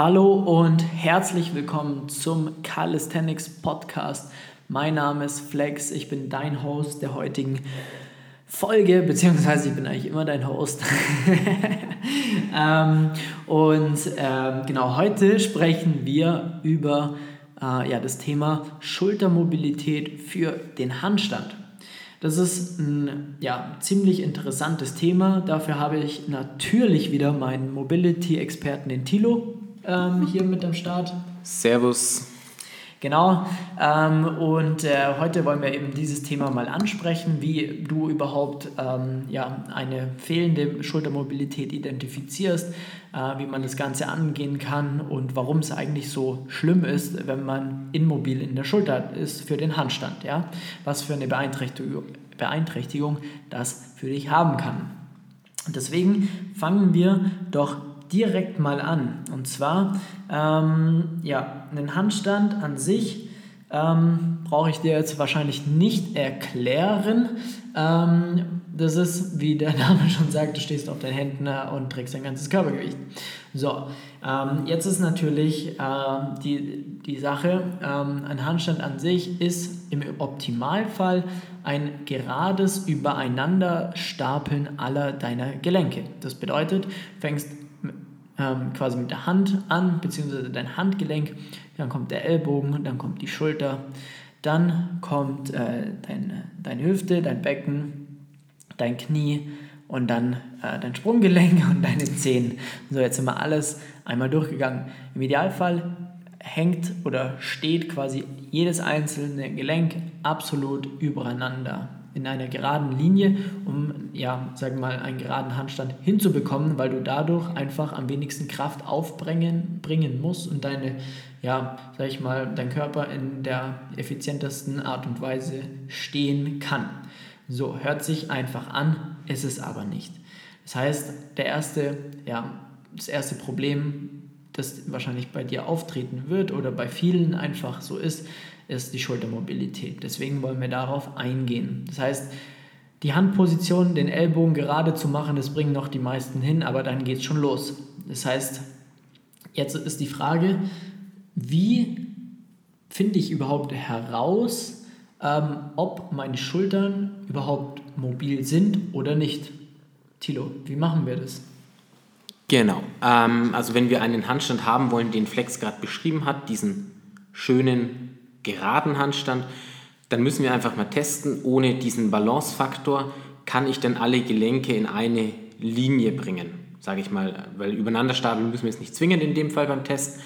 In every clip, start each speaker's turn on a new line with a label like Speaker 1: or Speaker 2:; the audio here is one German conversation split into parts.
Speaker 1: Hallo und herzlich willkommen zum Calisthenics Podcast. Mein Name ist Flex, ich bin dein Host der heutigen Folge, beziehungsweise ich bin eigentlich immer dein Host. ähm, und ähm, genau heute sprechen wir über äh, ja, das Thema Schultermobilität für den Handstand. Das ist ein ja, ziemlich interessantes Thema. Dafür habe ich natürlich wieder meinen Mobility-Experten, den Tilo, ähm, hier mit am Start.
Speaker 2: Servus.
Speaker 1: Genau, ähm, und äh, heute wollen wir eben dieses Thema mal ansprechen, wie du überhaupt ähm, ja, eine fehlende Schultermobilität identifizierst, äh, wie man das Ganze angehen kann und warum es eigentlich so schlimm ist, wenn man immobil in der Schulter ist für den Handstand. Ja? Was für eine Beeinträchtigung, Beeinträchtigung das für dich haben kann. Deswegen fangen wir doch direkt mal an. Und zwar, ähm, ja, einen Handstand an sich ähm, brauche ich dir jetzt wahrscheinlich nicht erklären. Ähm, das ist, wie der Name schon sagt, du stehst auf deinen Händen äh, und trägst dein ganzes Körpergewicht. So, ähm, jetzt ist natürlich äh, die, die Sache, ähm, ein Handstand an sich ist im Optimalfall ein gerades Übereinanderstapeln aller deiner Gelenke. Das bedeutet, fängst ähm, quasi mit der Hand an, beziehungsweise dein Handgelenk, dann kommt der Ellbogen, dann kommt die Schulter, dann kommt äh, dein, deine Hüfte, dein Becken, dein Knie und dann äh, dein Sprunggelenk und deine Zehen. So, jetzt sind wir alles einmal durchgegangen. Im Idealfall hängt oder steht quasi jedes einzelne Gelenk absolut übereinander in einer geraden Linie, um, ja, sagen wir mal, einen geraden Handstand hinzubekommen, weil du dadurch einfach am wenigsten Kraft aufbringen bringen musst und deine, ja, sag ich mal, dein Körper in der effizientesten Art und Weise stehen kann. So, hört sich einfach an, ist es aber nicht. Das heißt, der erste, ja, das erste Problem, das wahrscheinlich bei dir auftreten wird oder bei vielen einfach so ist, ist die Schultermobilität. Deswegen wollen wir darauf eingehen. Das heißt, die Handposition, den Ellbogen gerade zu machen, das bringen noch die meisten hin, aber dann geht es schon los. Das heißt, jetzt ist die Frage, wie finde ich überhaupt heraus, ähm, ob meine Schultern überhaupt mobil sind oder nicht? Tilo, wie machen wir das?
Speaker 2: Genau, ähm, also wenn wir einen Handstand haben wollen, den Flex gerade beschrieben hat, diesen schönen geraden Handstand, dann müssen wir einfach mal testen, ohne diesen Balancefaktor kann ich dann alle Gelenke in eine Linie bringen, sage ich mal, weil übereinander stapeln müssen wir es nicht zwingen in dem Fall beim Test.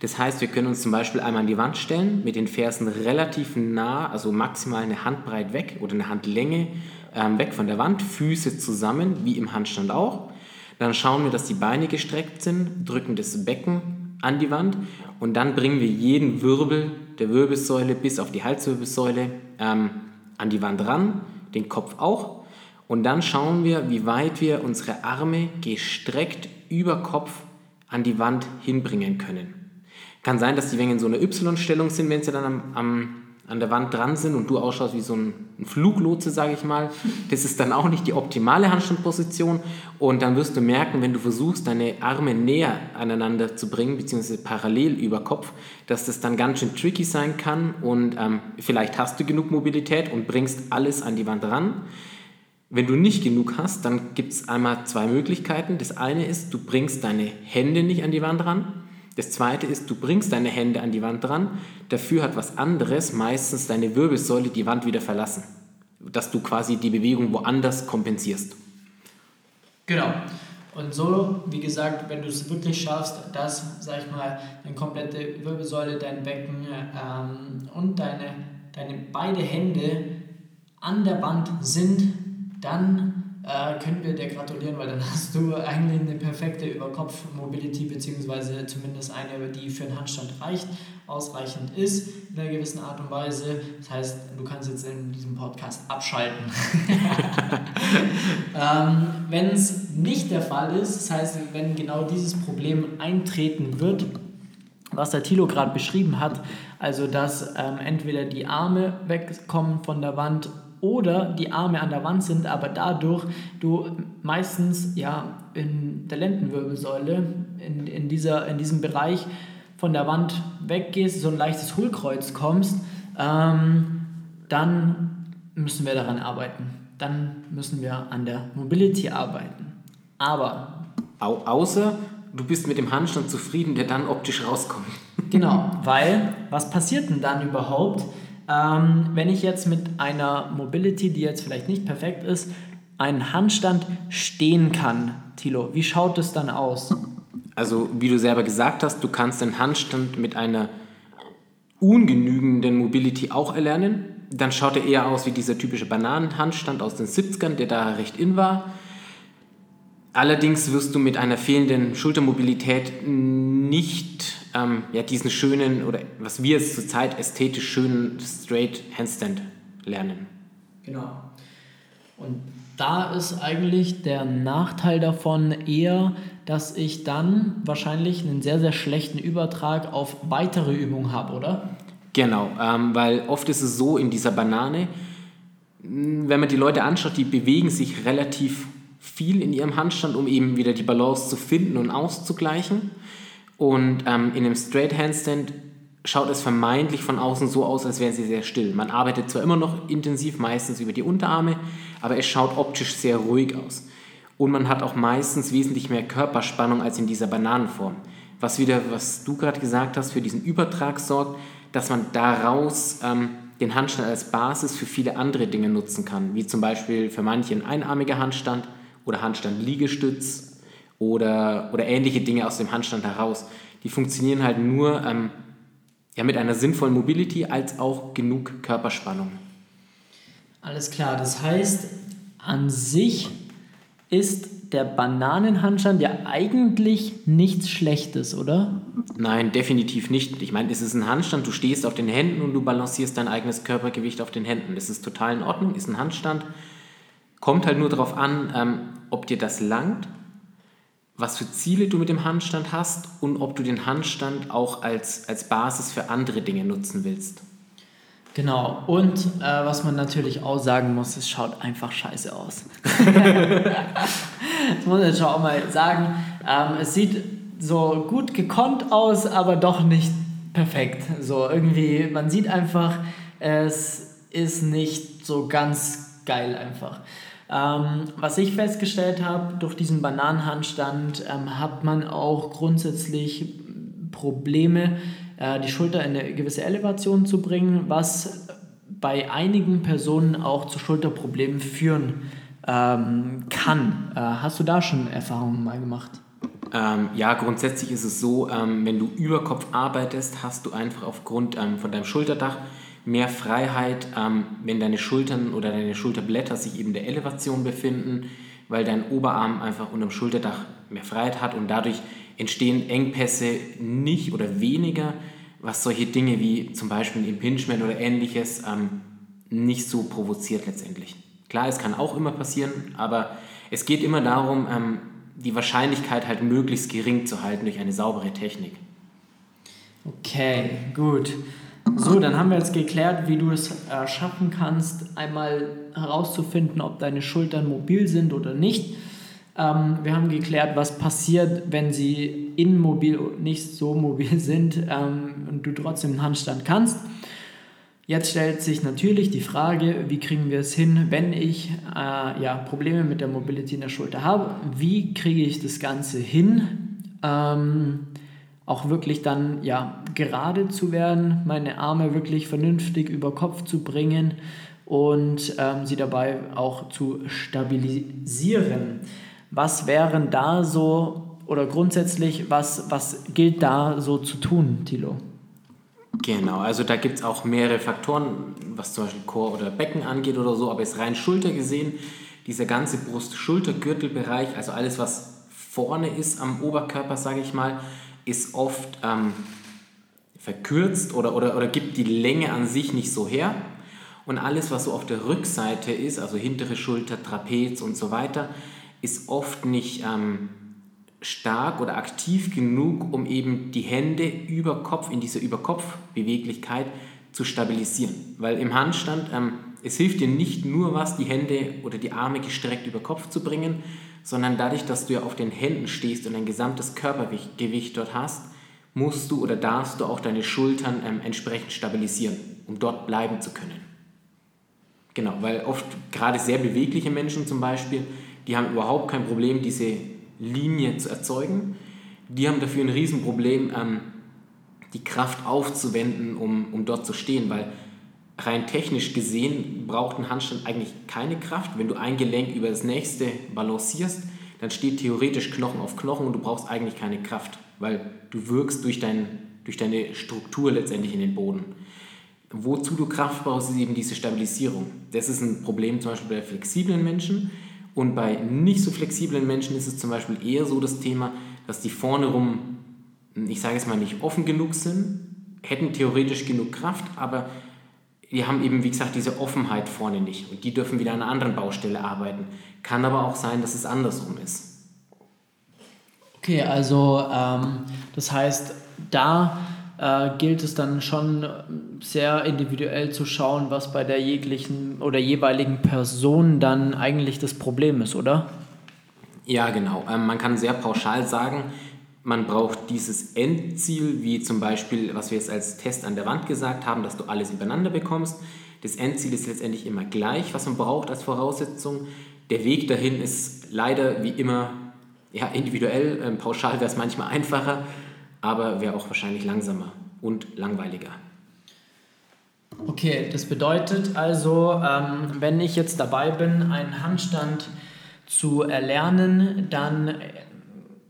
Speaker 2: Das heißt, wir können uns zum Beispiel einmal an die Wand stellen, mit den Fersen relativ nah, also maximal eine Handbreit weg oder eine Handlänge ähm, weg von der Wand, Füße zusammen, wie im Handstand auch. Dann schauen wir, dass die Beine gestreckt sind, drücken das Becken an die Wand und dann bringen wir jeden Wirbel der Wirbelsäule bis auf die Halswirbelsäule ähm, an die Wand ran, den Kopf auch. Und dann schauen wir, wie weit wir unsere Arme gestreckt über Kopf an die Wand hinbringen können. Kann sein, dass die Wänge in so einer Y-Stellung sind, wenn sie dann am, am an der Wand dran sind und du ausschaust wie so ein, Fluglotse, sage ich mal, das ist dann auch nicht die optimale Handstandposition. Und dann wirst du merken, wenn du versuchst, deine Arme näher aneinander zu bringen, beziehungsweise parallel über Kopf, dass das dann ganz schön tricky sein kann. Und ähm, vielleicht hast du genug Mobilität und bringst alles an die Wand ran. Wenn du nicht genug hast, dann gibt es einmal zwei Möglichkeiten. Das eine ist, du bringst deine Hände nicht an die Wand ran das zweite ist, du bringst deine Hände an die Wand dran, dafür hat was anderes, meistens deine Wirbelsäule, die Wand wieder verlassen. Dass du quasi die Bewegung woanders kompensierst.
Speaker 1: Genau. Und so, wie gesagt, wenn du es wirklich schaffst, dass, sag ich mal, deine komplette Wirbelsäule, dein Becken ähm, und deine, deine beide Hände an der Wand sind, dann äh, können wir dir gratulieren, weil dann hast du eigentlich eine perfekte Überkopf-Mobility, beziehungsweise zumindest eine, die für einen Handstand reicht, ausreichend ist in einer gewissen Art und Weise. Das heißt, du kannst jetzt in diesem Podcast abschalten. ähm, wenn es nicht der Fall ist, das heißt, wenn genau dieses Problem eintreten wird, was der Thilo gerade beschrieben hat, also dass ähm, entweder die Arme wegkommen von der Wand oder die Arme an der Wand sind, aber dadurch du meistens ja in der Lendenwirbelsäule in, in, dieser, in diesem Bereich von der Wand weggehst, so ein leichtes Hohlkreuz kommst, ähm, dann müssen wir daran arbeiten. Dann müssen wir an der Mobility arbeiten. Aber.
Speaker 2: Au außer du bist mit dem Handstand zufrieden, der dann optisch rauskommt.
Speaker 1: Genau, weil was passiert denn dann überhaupt, ähm, wenn ich jetzt mit einer Mobility, die jetzt vielleicht nicht perfekt ist, einen Handstand stehen kann? Tilo, wie schaut es dann aus?
Speaker 2: Also, wie du selber gesagt hast, du kannst den Handstand mit einer ungenügenden Mobility auch erlernen. Dann schaut er eher aus wie dieser typische Bananenhandstand aus den 70ern, der da recht in war. Allerdings wirst du mit einer fehlenden Schultermobilität nicht ähm, ja, diesen schönen oder was wir zurzeit ästhetisch schönen Straight Handstand lernen.
Speaker 1: Genau. Und da ist eigentlich der Nachteil davon eher, dass ich dann wahrscheinlich einen sehr, sehr schlechten Übertrag auf weitere Übungen habe, oder?
Speaker 2: Genau, ähm, weil oft ist es so in dieser Banane, wenn man die Leute anschaut, die bewegen sich relativ viel in ihrem Handstand, um eben wieder die Balance zu finden und auszugleichen. Und ähm, in einem Straight Handstand schaut es vermeintlich von außen so aus, als wären sie sehr still. Man arbeitet zwar immer noch intensiv, meistens über die Unterarme, aber es schaut optisch sehr ruhig aus. Und man hat auch meistens wesentlich mehr Körperspannung als in dieser Bananenform. Was wieder, was du gerade gesagt hast, für diesen Übertrag sorgt, dass man daraus ähm, den Handstand als Basis für viele andere Dinge nutzen kann, wie zum Beispiel für manche ein einarmiger Handstand oder Handstand-Liegestütz oder, oder ähnliche Dinge aus dem Handstand heraus. Die funktionieren halt nur ähm, ja, mit einer sinnvollen Mobility als auch genug Körperspannung.
Speaker 1: Alles klar, das heißt, an sich ist der Bananenhandstand ja eigentlich nichts Schlechtes, oder?
Speaker 2: Nein, definitiv nicht. Ich meine, es ist ein Handstand, du stehst auf den Händen und du balancierst dein eigenes Körpergewicht auf den Händen. Das ist total in Ordnung, ist ein Handstand. Kommt halt nur darauf an, ähm, ob dir das langt, was für Ziele du mit dem Handstand hast und ob du den Handstand auch als, als Basis für andere Dinge nutzen willst.
Speaker 1: Genau, und äh, was man natürlich auch sagen muss, es schaut einfach scheiße aus. das muss ich schon auch mal sagen. Ähm, es sieht so gut gekonnt aus, aber doch nicht perfekt. So irgendwie, man sieht einfach, es ist nicht so ganz geil einfach. Ähm, was ich festgestellt habe, durch diesen Bananenhandstand ähm, hat man auch grundsätzlich Probleme, äh, die Schulter in eine gewisse Elevation zu bringen, was bei einigen Personen auch zu Schulterproblemen führen ähm, kann. Äh, hast du da schon Erfahrungen mal gemacht?
Speaker 2: Ähm, ja, grundsätzlich ist es so, ähm, wenn du über Kopf arbeitest, hast du einfach aufgrund ähm, von deinem Schulterdach mehr Freiheit, ähm, wenn deine Schultern oder deine Schulterblätter sich eben der Elevation befinden, weil dein Oberarm einfach unterm Schulterdach mehr Freiheit hat und dadurch entstehen Engpässe nicht oder weniger, was solche Dinge wie zum Beispiel Impingement oder ähnliches ähm, nicht so provoziert letztendlich. Klar, es kann auch immer passieren, aber es geht immer darum, ähm, die Wahrscheinlichkeit halt möglichst gering zu halten durch eine saubere Technik.
Speaker 1: Okay, gut. So, dann haben wir jetzt geklärt, wie du es äh, schaffen kannst, einmal herauszufinden, ob deine Schultern mobil sind oder nicht. Ähm, wir haben geklärt, was passiert, wenn sie immobil und nicht so mobil sind ähm, und du trotzdem einen Handstand kannst. Jetzt stellt sich natürlich die Frage, wie kriegen wir es hin, wenn ich äh, ja, Probleme mit der Mobility in der Schulter habe? Wie kriege ich das Ganze hin? Ähm, auch wirklich dann ja gerade zu werden, meine Arme wirklich vernünftig über Kopf zu bringen und ähm, sie dabei auch zu stabilisieren. Was wären da so oder grundsätzlich, was, was gilt da so zu tun, Thilo?
Speaker 2: Genau, also da gibt es auch mehrere Faktoren, was zum Beispiel Chor oder Becken angeht oder so, aber jetzt rein Schulter gesehen, dieser ganze Brust-Schulter-Gürtelbereich, also alles, was vorne ist am Oberkörper, sage ich mal, ist oft ähm, verkürzt oder, oder, oder gibt die Länge an sich nicht so her. Und alles, was so auf der Rückseite ist, also hintere Schulter, Trapez und so weiter, ist oft nicht ähm, stark oder aktiv genug, um eben die Hände über Kopf in dieser Überkopfbeweglichkeit zu stabilisieren. Weil im Handstand, ähm, es hilft dir nicht nur was, die Hände oder die Arme gestreckt über Kopf zu bringen, sondern dadurch, dass du ja auf den Händen stehst und ein gesamtes Körpergewicht dort hast, musst du oder darfst du auch deine Schultern ähm, entsprechend stabilisieren, um dort bleiben zu können. Genau, weil oft gerade sehr bewegliche Menschen zum Beispiel, die haben überhaupt kein Problem, diese Linie zu erzeugen. Die haben dafür ein Riesenproblem, ähm, die Kraft aufzuwenden, um, um dort zu stehen, weil rein technisch gesehen braucht ein Handstand eigentlich keine Kraft. Wenn du ein Gelenk über das nächste balancierst, dann steht theoretisch Knochen auf Knochen und du brauchst eigentlich keine Kraft, weil du wirkst durch, dein, durch deine Struktur letztendlich in den Boden. Wozu du Kraft brauchst, ist eben diese Stabilisierung. Das ist ein Problem zum Beispiel bei flexiblen Menschen. Und bei nicht so flexiblen Menschen ist es zum Beispiel eher so das Thema, dass die vorne rum, ich sage es mal, nicht offen genug sind, hätten theoretisch genug Kraft, aber die haben eben, wie gesagt, diese Offenheit vorne nicht. Und die dürfen wieder an einer anderen Baustelle arbeiten. Kann aber auch sein, dass es andersrum ist.
Speaker 1: Okay, also ähm, das heißt, da äh, gilt es dann schon sehr individuell zu schauen, was bei der jeglichen oder jeweiligen Person dann eigentlich das Problem ist, oder?
Speaker 2: Ja, genau. Ähm, man kann sehr pauschal sagen, man braucht dieses Endziel, wie zum Beispiel, was wir jetzt als Test an der Wand gesagt haben, dass du alles übereinander bekommst. Das Endziel ist letztendlich immer gleich, was man braucht als Voraussetzung. Der Weg dahin ist leider wie immer ja, individuell. Ähm, pauschal wäre es manchmal einfacher, aber wäre auch wahrscheinlich langsamer und langweiliger.
Speaker 1: Okay, das bedeutet also, ähm, wenn ich jetzt dabei bin, einen Handstand zu erlernen, dann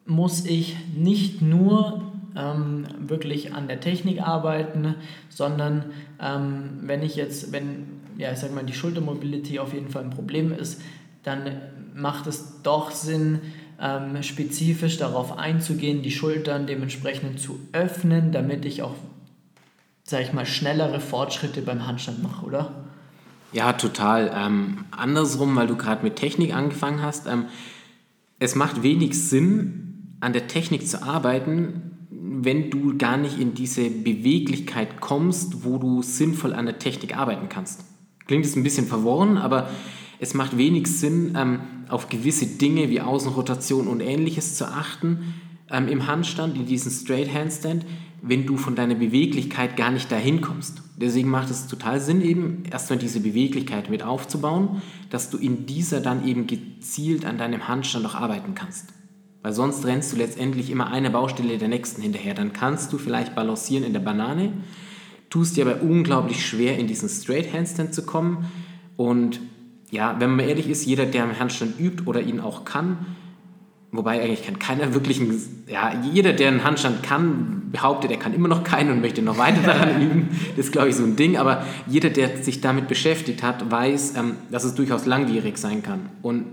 Speaker 1: muss ich nicht nur ähm, wirklich an der Technik arbeiten, sondern ähm, wenn ich jetzt, wenn, ja, ich sag mal, die Schultermobility auf jeden Fall ein Problem ist, dann macht es doch Sinn, ähm, spezifisch darauf einzugehen, die Schultern dementsprechend zu öffnen, damit ich auch, sag ich mal, schnellere Fortschritte beim Handstand mache, oder?
Speaker 2: Ja, total. Ähm, andersrum, weil du gerade mit Technik angefangen hast, ähm, es macht wenig Sinn, an der Technik zu arbeiten, wenn du gar nicht in diese Beweglichkeit kommst, wo du sinnvoll an der Technik arbeiten kannst. Klingt jetzt ein bisschen verworren, aber es macht wenig Sinn, ähm, auf gewisse Dinge wie Außenrotation und ähnliches zu achten ähm, im Handstand, in diesem Straight Handstand, wenn du von deiner Beweglichkeit gar nicht dahin kommst. Deswegen macht es total Sinn, eben erstmal diese Beweglichkeit mit aufzubauen, dass du in dieser dann eben gezielt an deinem Handstand auch arbeiten kannst. Weil sonst rennst du letztendlich immer eine Baustelle der nächsten hinterher. Dann kannst du vielleicht balancieren in der Banane, tust dir aber unglaublich schwer, in diesen Straight Handstand zu kommen. Und ja, wenn man ehrlich ist, jeder, der im Handstand übt oder ihn auch kann, wobei eigentlich kann keiner wirklich, einen, ja, jeder, der einen Handstand kann, behauptet, er kann immer noch keinen und möchte noch weiter daran üben. Das ist, glaube ich, so ein Ding. Aber jeder, der sich damit beschäftigt hat, weiß, ähm, dass es durchaus langwierig sein kann. Und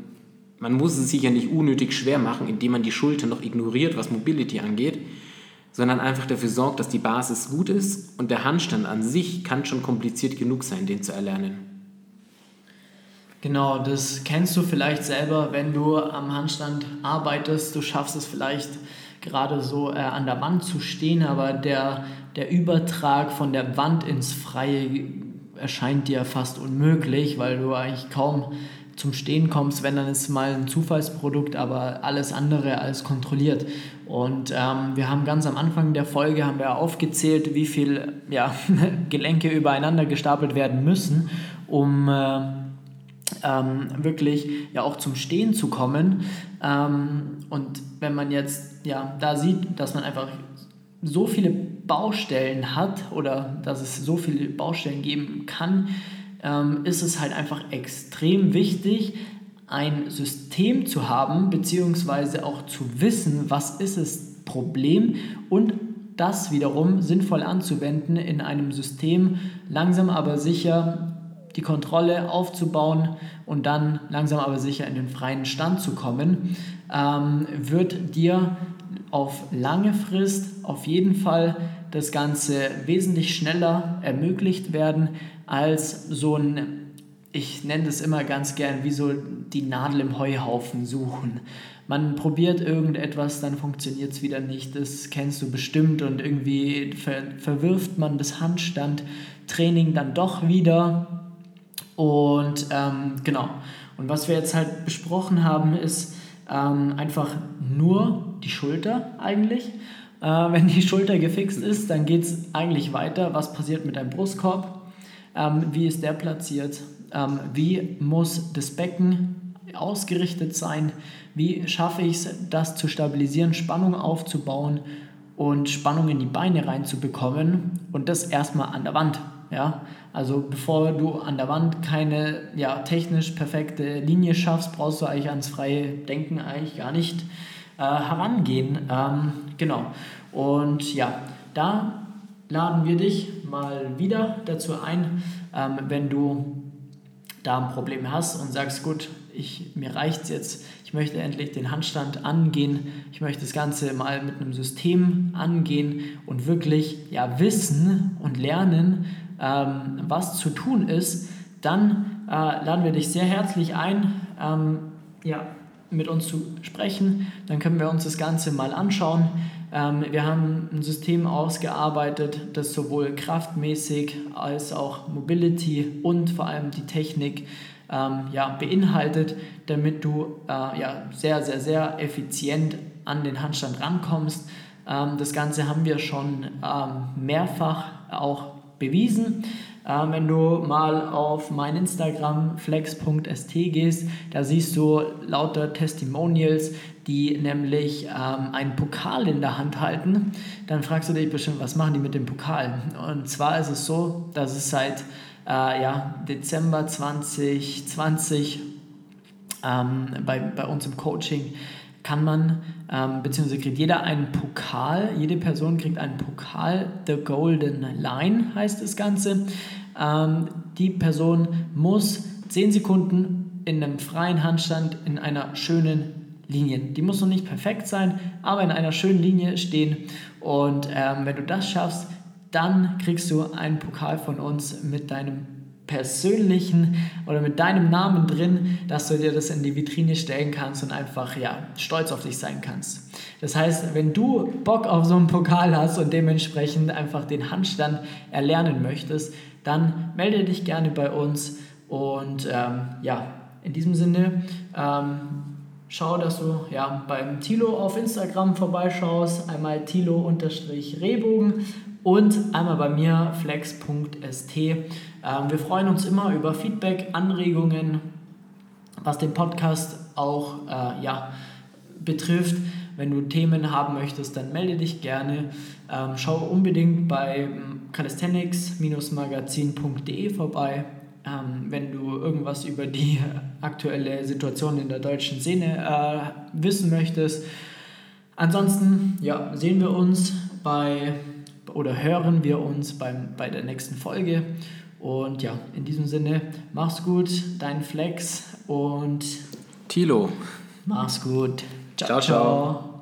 Speaker 2: man muss es sich ja nicht unnötig schwer machen, indem man die Schulter noch ignoriert, was Mobility angeht, sondern einfach dafür sorgt, dass die Basis gut ist und der Handstand an sich kann schon kompliziert genug sein, den zu erlernen.
Speaker 1: Genau, das kennst du vielleicht selber, wenn du am Handstand arbeitest. Du schaffst es vielleicht gerade so äh, an der Wand zu stehen, aber der, der Übertrag von der Wand ins Freie erscheint dir fast unmöglich, weil du eigentlich kaum zum Stehen kommst, wenn dann ist mal ein Zufallsprodukt, aber alles andere als kontrolliert. Und ähm, wir haben ganz am Anfang der Folge haben wir aufgezählt, wie viel ja, Gelenke übereinander gestapelt werden müssen, um äh, ähm, wirklich ja auch zum Stehen zu kommen. Ähm, und wenn man jetzt ja da sieht, dass man einfach so viele Baustellen hat oder dass es so viele Baustellen geben kann, ähm, ist es halt einfach extrem wichtig, ein System zu haben, beziehungsweise auch zu wissen, was ist das Problem und das wiederum sinnvoll anzuwenden in einem System, langsam aber sicher die Kontrolle aufzubauen und dann langsam aber sicher in den freien Stand zu kommen, ähm, wird dir auf lange Frist auf jeden Fall das Ganze wesentlich schneller ermöglicht werden, als so ein, ich nenne das immer ganz gern, wie so die Nadel im Heuhaufen suchen. Man probiert irgendetwas, dann funktioniert es wieder nicht. Das kennst du bestimmt und irgendwie ver verwirft man das Handstandtraining dann doch wieder. Und ähm, genau. Und was wir jetzt halt besprochen haben, ist, ähm, einfach nur die Schulter eigentlich. Äh, wenn die Schulter gefixt ist, dann geht es eigentlich weiter. Was passiert mit deinem Brustkorb? Ähm, wie ist der platziert? Ähm, wie muss das Becken ausgerichtet sein? Wie schaffe ich es, das zu stabilisieren, Spannung aufzubauen und Spannung in die Beine reinzubekommen und das erstmal an der Wand. Ja? Also bevor du an der Wand keine ja, technisch perfekte Linie schaffst, brauchst du eigentlich ans freie Denken eigentlich gar nicht äh, herangehen. Ähm, genau. Und ja, da laden wir dich mal wieder dazu ein, ähm, wenn du da ein Problem hast und sagst, gut, ich, mir reicht es jetzt, ich möchte endlich den Handstand angehen, ich möchte das Ganze mal mit einem System angehen und wirklich ja, wissen und lernen, ähm, was zu tun ist, dann äh, laden wir dich sehr herzlich ein, ähm, ja, mit uns zu sprechen. Dann können wir uns das Ganze mal anschauen. Ähm, wir haben ein System ausgearbeitet, das sowohl kraftmäßig als auch Mobility und vor allem die Technik ähm, ja, beinhaltet, damit du äh, ja, sehr, sehr, sehr effizient an den Handstand rankommst. Ähm, das Ganze haben wir schon mehrfach auch bewiesen. Ähm, wenn du mal auf mein Instagram flex.st gehst, da siehst du lauter Testimonials, die nämlich ähm, einen Pokal in der Hand halten. Dann fragst du dich bestimmt, was machen die mit dem Pokal? Und zwar ist es so, dass es seit äh, ja, Dezember 2020 ähm, bei, bei uns im Coaching kann man, ähm, beziehungsweise kriegt jeder einen Pokal, jede Person kriegt einen Pokal, The Golden Line heißt das Ganze. Ähm, die Person muss 10 Sekunden in einem freien Handstand in einer schönen Linie, die muss noch nicht perfekt sein, aber in einer schönen Linie stehen. Und ähm, wenn du das schaffst, dann kriegst du einen Pokal von uns mit deinem persönlichen oder mit deinem Namen drin, dass du dir das in die Vitrine stellen kannst und einfach ja, stolz auf dich sein kannst. Das heißt, wenn du Bock auf so einen Pokal hast und dementsprechend einfach den Handstand erlernen möchtest, dann melde dich gerne bei uns und ähm, ja, in diesem Sinne ähm, schau, dass du ja, beim Tilo auf Instagram vorbeischaust, einmal Tilo-Rehbogen und einmal bei mir flex.st. Ähm, wir freuen uns immer über Feedback, Anregungen, was den Podcast auch äh, ja, betrifft. Wenn du Themen haben möchtest, dann melde dich gerne. Ähm, schau unbedingt bei calisthenics-magazin.de vorbei. Ähm, wenn du irgendwas über die aktuelle Situation in der deutschen Szene äh, wissen möchtest. Ansonsten ja, sehen wir uns bei oder hören wir uns beim, bei der nächsten Folge. Und ja, in diesem Sinne, mach's gut, dein Flex und
Speaker 2: Tilo.
Speaker 1: Mach's gut.
Speaker 2: ciao. ciao. ciao.